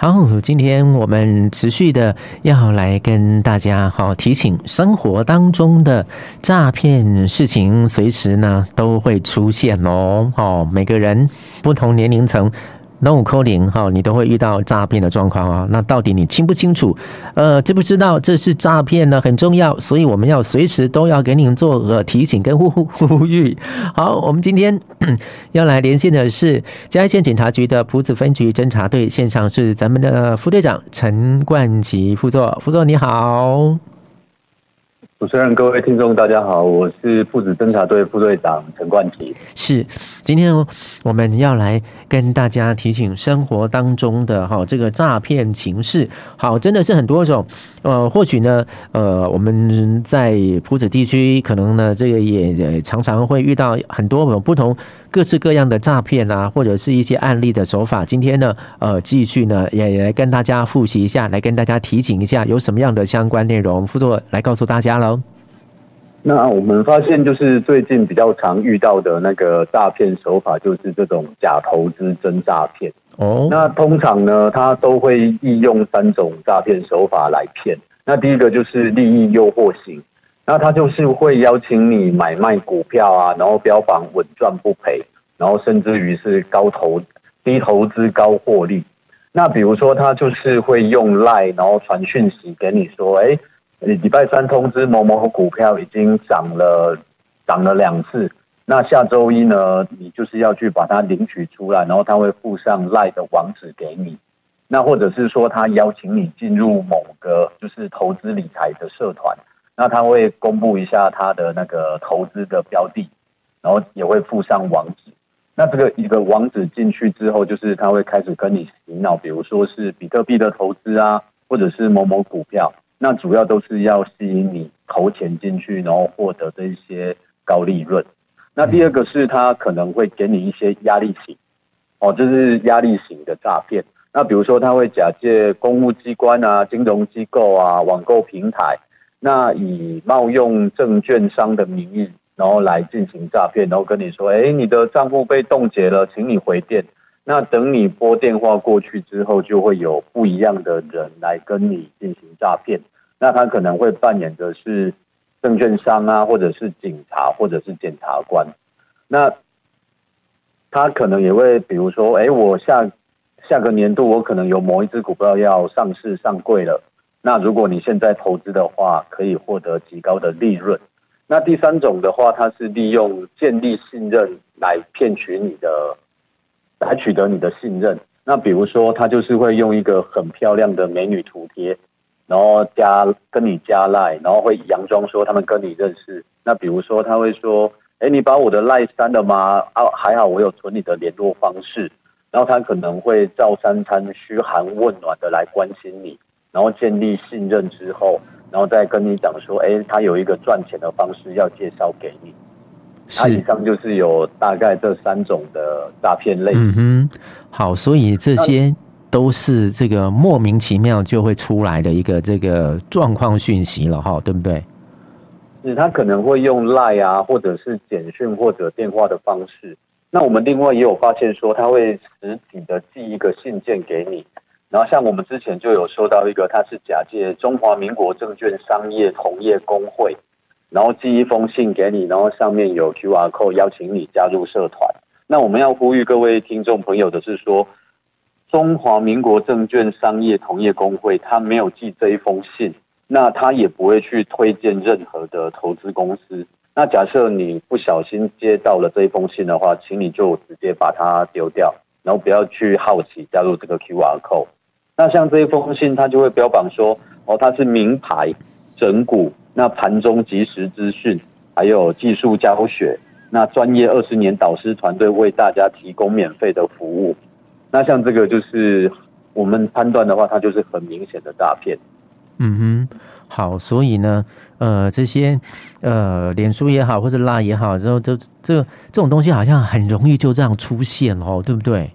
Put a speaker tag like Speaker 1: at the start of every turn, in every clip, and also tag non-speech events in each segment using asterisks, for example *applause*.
Speaker 1: 好，今天我们持续的要来跟大家好提醒，生活当中的诈骗事情随时呢都会出现哦。哦，每个人不同年龄层。那五扣零哈，你都会遇到诈骗的状况啊。那到底你清不清楚？呃，知不知道这是诈骗呢？很重要，所以我们要随时都要给您做个提醒跟呼呼呼吁。好，我们今天 *coughs* 要来连线的是嘉义县警察局的朴子分局侦查队，现场是咱们的副队长陈冠奇副座，副座你好。
Speaker 2: 主持人、各位听众，大家好，我是父子侦察队副队长陈冠奇。
Speaker 1: 是，今天我们要来跟大家提醒生活当中的哈这个诈骗情势，好，真的是很多种。呃，或许呢，呃，我们在朴子地区，可能呢，这个也也常常会遇到很多种不同、各式各样的诈骗啊，或者是一些案例的手法。今天呢，呃，继续呢，也也来跟大家复习一下，来跟大家提醒一下，有什么样的相关内容，副座来告诉大家喽。
Speaker 2: 那我们发现，就是最近比较常遇到的那个诈骗手法，就是这种假投资真诈骗。哦，那通常呢，它都会利用三种诈骗手法来骗。那第一个就是利益诱惑型，那他就是会邀请你买卖股票啊，然后标榜稳赚不赔，然后甚至于是高投低投资高获利。那比如说，他就是会用 LINE，然后传讯息给你说，哎，礼拜三通知某某股票已经涨了涨了两次。那下周一呢，你就是要去把它领取出来，然后他会附上 LINE 的网址给你。那或者是说，他邀请你进入某个就是投资理财的社团，那他会公布一下他的那个投资的标的，然后也会附上网址。那这个一个网址进去之后，就是他会开始跟你洗脑，比如说是比特币的投资啊，或者是某某股票。那主要都是要吸引你投钱进去，然后获得这一些高利润。那第二个是他可能会给你一些压力型，哦，这是压力型的诈骗。那比如说他会假借公务机关啊、金融机构啊、网购平台，那以冒用证券商的名义，然后来进行诈骗，然后跟你说，哎，你的账户被冻结了，请你回电。那等你拨电话过去之后，就会有不一样的人来跟你进行诈骗。那他可能会扮演的是。证券商啊，或者是警察，或者是检察官，那他可能也会，比如说，哎，我下下个年度我可能有某一只股票要上市上柜了，那如果你现在投资的话，可以获得极高的利润。那第三种的话，它是利用建立信任来骗取你的，来取得你的信任。那比如说，他就是会用一个很漂亮的美女图贴。然后加跟你加赖，然后会佯装说他们跟你认识。那比如说他会说：“哎，你把我的赖删了吗？啊，还好我有存你的联络方式。”然后他可能会照三餐嘘寒问暖的来关心你，然后建立信任之后，然后再跟你讲说：“哎，他有一个赚钱的方式要介绍给你。”他以上就是有大概这三种的诈骗类型。
Speaker 1: 嗯哼，好，所以这些。都是这个莫名其妙就会出来的一个这个状况讯息了哈，对不对？
Speaker 2: 是，他可能会用 LINE 啊，或者是简讯或者电话的方式。那我们另外也有发现说，他会实体的寄一个信件给你。然后像我们之前就有收到一个，他是假借中华民国证券商业同业公会，然后寄一封信给你，然后上面有 QR code 邀请你加入社团。那我们要呼吁各位听众朋友的是说。中华民国证券商业同业公会，他没有寄这一封信，那他也不会去推荐任何的投资公司。那假设你不小心接到了这一封信的话，请你就直接把它丢掉，然后不要去好奇加入这个 QR code。那像这一封信，它就会标榜说，哦，它是名牌整股，那盘中即时资讯，还有技术教学，那专业二十年导师团队为大家提供免费的服务。那像这个就是我们判断的话，它就是很明显的诈骗。
Speaker 1: 嗯哼，好，所以呢，呃，这些呃，脸书也好，或者拉也好，之后这这这种东西好像很容易就这样出现哦，对不对？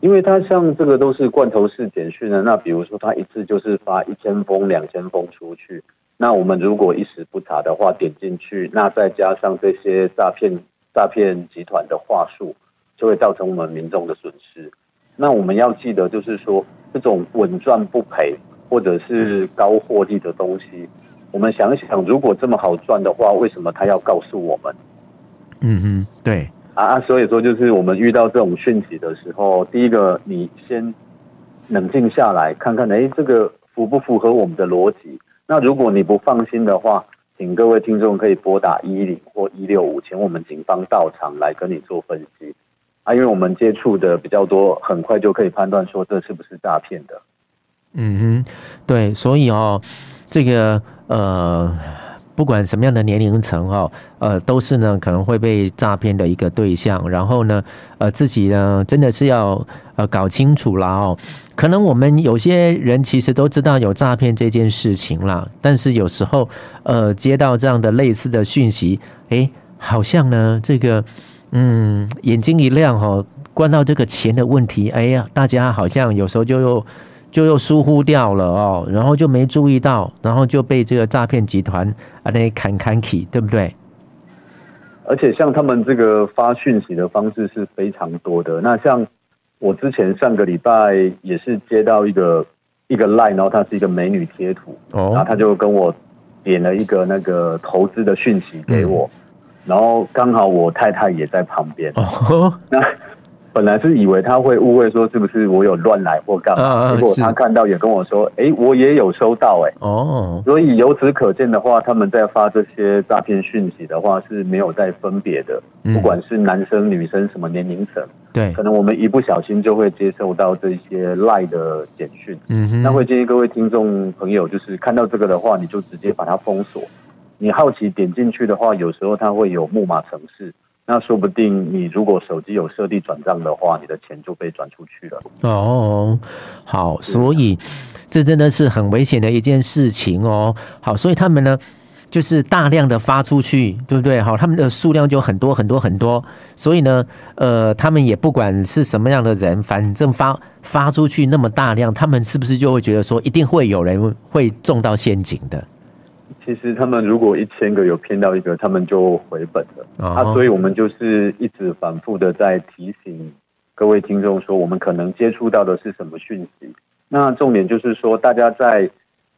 Speaker 2: 因为他像这个都是罐头式简讯的，那比如说他一次就是发一千封、两千封出去，那我们如果一时不查的话，点进去，那再加上这些诈骗诈骗集团的话术，就会造成我们民众的损失。那我们要记得，就是说，这种稳赚不赔或者是高获利的东西，我们想一想，如果这么好赚的话，为什么他要告诉我们？
Speaker 1: 嗯哼，对
Speaker 2: 啊，所以说就是我们遇到这种讯息的时候，第一个你先冷静下来看看，哎，这个符不符合我们的逻辑？那如果你不放心的话，请各位听众可以拨打一一零或一六五，请我们警方到场来跟你做分析啊，因为我们接触的比较多，很快就可以判断说这是不是诈骗的。
Speaker 1: 嗯哼，对，所以哦，这个呃。不管什么样的年龄层哦，呃，都是呢可能会被诈骗的一个对象。然后呢，呃，自己呢真的是要呃搞清楚啦哦。可能我们有些人其实都知道有诈骗这件事情啦，但是有时候呃接到这样的类似的讯息，诶，好像呢这个嗯眼睛一亮哦，关到这个钱的问题，哎呀，大家好像有时候就又。就又疏忽掉了哦，然后就没注意到，然后就被这个诈骗集团啊那砍砍起，对不对？
Speaker 2: 而且像他们这个发讯息的方式是非常多的。那像我之前上个礼拜也是接到一个一个 line，然后他是一个美女贴图，哦，然后他就跟我点了一个那个投资的讯息给我，嗯，然后刚好我太太也在旁边，哦，那。本来是以为他会误会说是不是我有乱来或干嘛，结果他看到也跟我说，哎，我也有收到，哎，哦，所以由此可见的话，他们在发这些诈骗讯息的话是没有在分别的，不管是男生女生什么年龄层，对，可能我们一不小心就会接受到这些赖的简讯，嗯，那会建议各位听众朋友，就是看到这个的话，你就直接把它封锁。你好奇点进去的话，有时候它会有木马程式。那说不定你如果手机有设定转账的话，你的钱就被转出去了。
Speaker 1: 哦，好，所以这真的是很危险的一件事情哦。好，所以他们呢，就是大量的发出去，对不对？好，他们的数量就很多很多很多。所以呢，呃，他们也不管是什么样的人，反正发发出去那么大量，他们是不是就会觉得说，一定会有人会中到陷阱的？
Speaker 2: 其实他们如果一千个有骗到一个，他们就回本了。啊，所以我们就是一直反复的在提醒各位听众说，我们可能接触到的是什么讯息。那重点就是说，大家在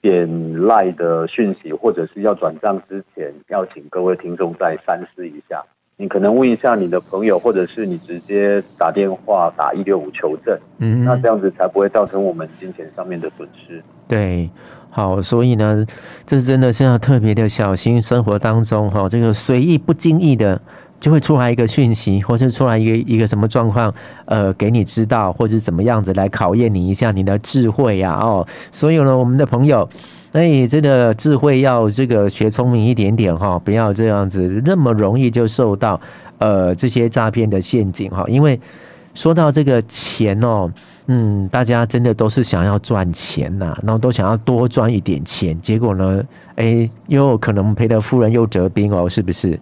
Speaker 2: 点赖的讯息或者是要转账之前，要请各位听众再三思一下。你可能问一下你的朋友，或者是你直接打电话打一六五求证。嗯，那这样子才不会造成我们金钱上面的损失。
Speaker 1: 对。好，所以呢，这真的是要特别的小心。生活当中，哈，这个随意不经意的就会出来一个讯息，或是出来一个一个什么状况，呃，给你知道，或者怎么样子来考验你一下你的智慧呀，哦。所以呢，我们的朋友，哎，这个智慧要这个学聪明一点点哈，不要这样子那么容易就受到呃这些诈骗的陷阱哈，因为。说到这个钱哦，嗯，大家真的都是想要赚钱呐，然后都想要多赚一点钱，结果呢，哎，又可能赔得夫人又折兵哦，是不是？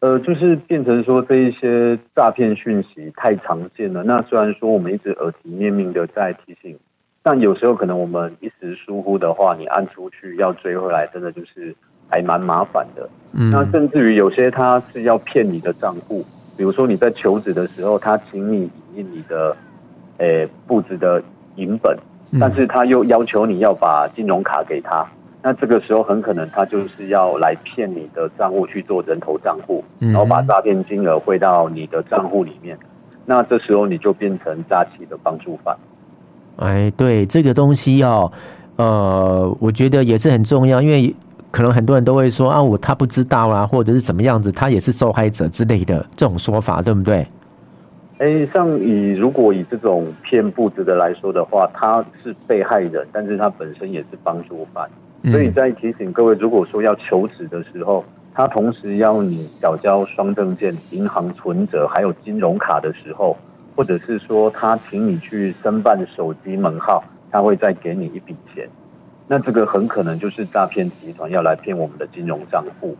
Speaker 2: 呃，就是变成说这一些诈骗讯息太常见了。那虽然说我们一直耳提面命的在提醒，但有时候可能我们一时疏忽的话，你按出去要追回来，真的就是还蛮麻烦的。嗯，那甚至于有些他是要骗你的账户。比如说你在求职的时候，他请你引印你的，诶、欸，簿子的影本，但是他又要求你要把金融卡给他，那这个时候很可能他就是要来骗你的账户去做人头账户，然后把诈骗金额汇到你的账户里面，那这时候你就变成诈欺的帮助犯。
Speaker 1: 哎，对这个东西哦，呃，我觉得也是很重要，因为。可能很多人都会说啊，我他不知道啊，或者是怎么样子，他也是受害者之类的这种说法，对不对？
Speaker 2: 哎，像以如果以这种骗簿子的来说的话，他是被害人，但是他本身也是帮助犯，所以在提醒各位，如果说要求职的时候，他同时要你缴交双证件、银行存折还有金融卡的时候，或者是说他请你去申办手机门号，他会再给你一笔钱。那这个很可能就是诈骗集团要来骗我们的金融账户。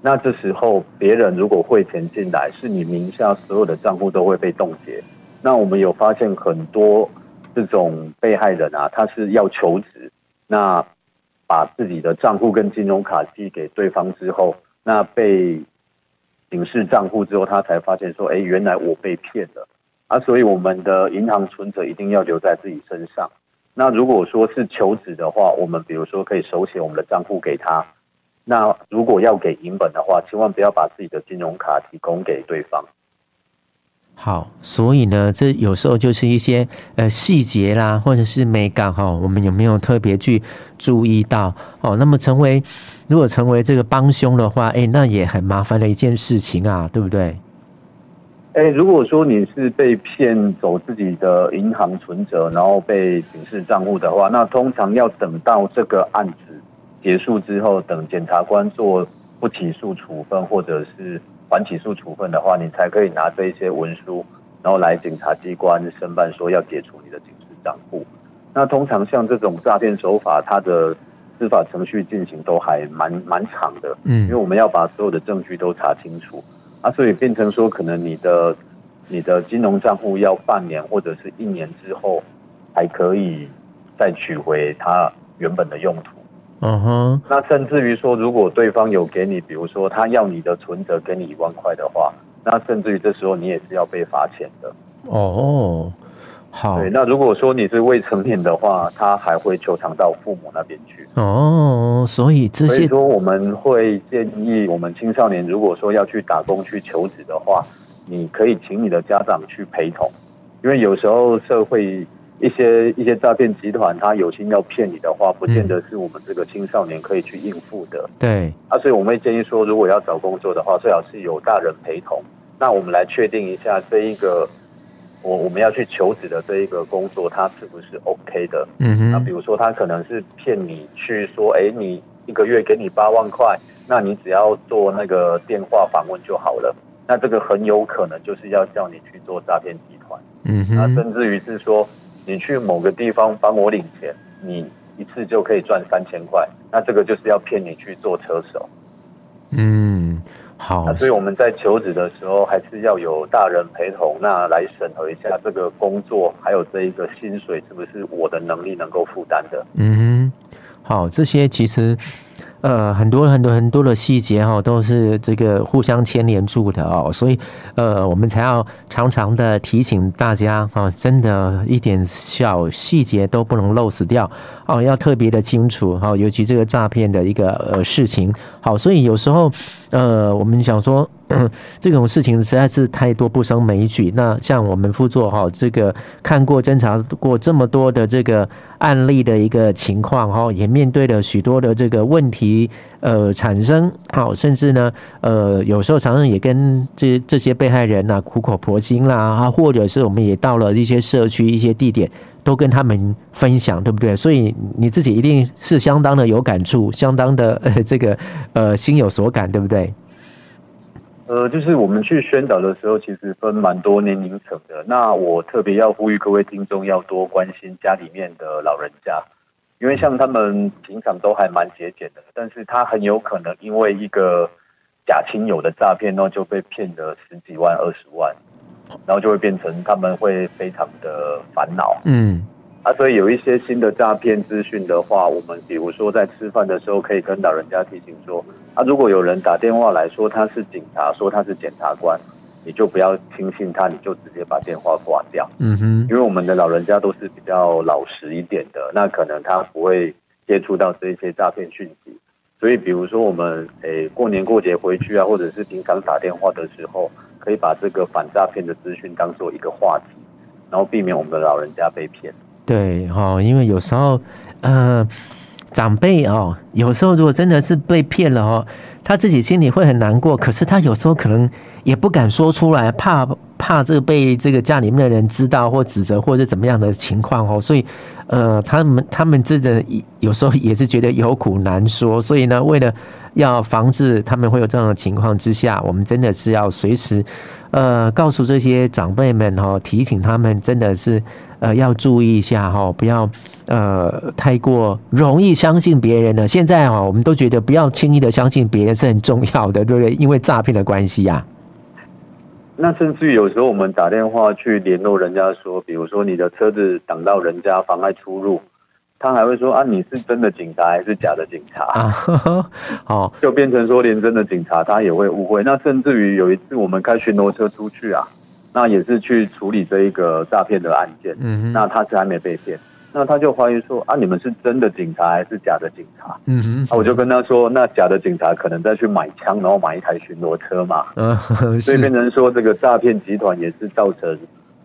Speaker 2: 那这时候别人如果汇钱进来，是你名下所有的账户都会被冻结。那我们有发现很多这种被害人啊，他是要求职，那把自己的账户跟金融卡寄给对方之后，那被警示账户之后，他才发现说，哎，原来我被骗了。啊，所以我们的银行存折一定要留在自己身上。那如果说是求职的话，我们比如说可以手写我们的账户给他。那如果要给银本的话，千万不要把自己的金融卡提供给对方。
Speaker 1: 好，所以呢，这有时候就是一些呃细节啦，或者是美感哈，我们有没有特别去注意到哦？那么成为如果成为这个帮凶的话，哎，那也很麻烦的一件事情啊，对不对？
Speaker 2: 哎，如果说你是被骗走自己的银行存折，然后被警示账户的话，那通常要等到这个案子结束之后，等检察官做不起诉处分或者是缓起诉处分的话，你才可以拿这一些文书，然后来警察机关申办说要解除你的警示账户。那通常像这种诈骗手法，它的司法程序进行都还蛮蛮长的，嗯，因为我们要把所有的证据都查清楚啊，所以变成说可能你的你的金融账户要半年或者是一年之后才可以再取回它原本的用途。嗯哼，那甚至于说，如果对方有给你，比如说他要你的存折给你一万块的话，那甚至于这时候你也是要被罚钱的。
Speaker 1: 哦，好。
Speaker 2: 对，那如果说你是未成年的话，他还会求偿到父母那边去。
Speaker 1: 哦，所以这些，
Speaker 2: 所以说我们会建议我们青少年，如果说要去打工去求职的话，你可以请你的家长去陪同，因为有时候社会。一些一些诈骗集团，他有心要骗你的话，不见得是我们这个青少年可以去应付的。
Speaker 1: 对，
Speaker 2: 啊，所以我们会建议说，如果要找工作的话，最好是有大人陪同。那我们来确定一下这一个，我我们要去求职的这一个工作，它是不是 OK 的？嗯哼。那比如说，他可能是骗你去说，哎，你一个月给你八万块，那你只要做那个电话访问就好了。那这个很有可能就是要叫你去做诈骗集团。嗯哼。那甚至于是说。你去某个地方帮我领钱，你一次就可以赚三千块，那这个就是要骗你去做车手。
Speaker 1: 嗯，好。
Speaker 2: 所以我们在求职的时候，还是要有大人陪同，那来审核一下这个工作，还有这一个薪水是不是我的能力能够负担的。
Speaker 1: 嗯，好，这些其实。呃，很多很多很多的细节哈，都是这个互相牵连住的哦，所以呃，我们才要常常的提醒大家啊，真的一点小细节都不能漏死掉哦，要特别的清楚哈，尤其这个诈骗的一个呃事情。好，所以有时候呃，我们想说。*laughs* 这种事情实在是太多不胜枚举。那像我们副座哈，这个看过侦查过这么多的这个案例的一个情况哈，也面对了许多的这个问题呃产生。好，甚至呢呃有时候常常也跟这这些被害人呐苦口婆心啦啊，或者是我们也到了一些社区一些地点，都跟他们分享，对不对？所以你自己一定是相当的有感触，相当的呃 *laughs* 这个呃心有所感，对不对？
Speaker 2: 呃，就是我们去宣导的时候，其实分蛮多年龄层的。那我特别要呼吁各位听众要多关心家里面的老人家，因为像他们平常都还蛮节俭的，但是他很有可能因为一个假亲友的诈骗，然后就被骗了十几万、二十万，然后就会变成他们会非常的烦恼。嗯。啊，所以有一些新的诈骗资讯的话，我们比如说在吃饭的时候，可以跟老人家提醒说：啊，如果有人打电话来说他是警察，说他是检察官，你就不要轻信他，你就直接把电话挂掉。嗯哼，因为我们的老人家都是比较老实一点的，那可能他不会接触到这一些诈骗讯息。所以，比如说我们诶过年过节回去啊，或者是平常打电话的时候，可以把这个反诈骗的资讯当做一个话题，然后避免我们的老人家被骗。
Speaker 1: 对哦，因为有时候，呃，长辈哦，有时候如果真的是被骗了哦，他自己心里会很难过，可是他有时候可能也不敢说出来，怕怕这个被这个家里面的人知道或指责或者怎么样的情况哦，所以呃，他们他们真的有时候也是觉得有苦难说，所以呢，为了要防止他们会有这样的情况之下，我们真的是要随时呃告诉这些长辈们哦，提醒他们真的是。呃，要注意一下哈，不要呃太过容易相信别人了。现在哈，我们都觉得不要轻易的相信别人是很重要的，对不对？因为诈骗的关系呀。
Speaker 2: 那甚至于有时候我们打电话去联络人家说，比如说你的车子挡到人家，妨碍出入，他还会说啊，你是真的警察还是假的警察？啊，*laughs* 好，就变成说连真的警察他也会误会。那甚至于有一次我们开巡逻车出去啊。那也是去处理这一个诈骗的案件，嗯，那他是还没被骗，那他就怀疑说啊，你们是真的警察还是假的警察？嗯哼，那我就跟他说，那假的警察可能再去买枪，然后买一台巡逻车嘛，*laughs* 嗯，所以变成说这个诈骗集团也是造成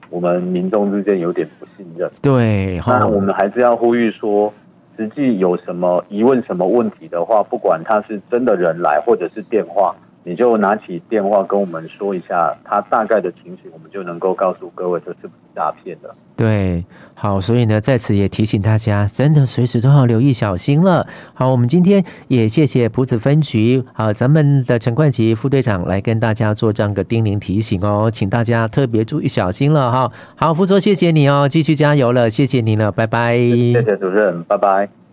Speaker 2: 我们民众之间有点不信任。
Speaker 1: 对，
Speaker 2: 那我们还是要呼吁说，实际有什么疑问、什么问题的话，不管他是真的人来或者是电话。你就拿起电话跟我们说一下他大概的情形，我们就能够告诉各位这是不是诈骗的。
Speaker 1: 对，好，所以呢，在此也提醒大家，真的随时都要留意小心了。好，我们今天也谢谢埔子分局好，咱们的陈冠吉副队长来跟大家做这样个叮咛提醒哦，请大家特别注意小心了哈。好，福州谢谢你哦，继续加油了，谢谢你了，拜拜。
Speaker 2: 谢谢主任，拜拜。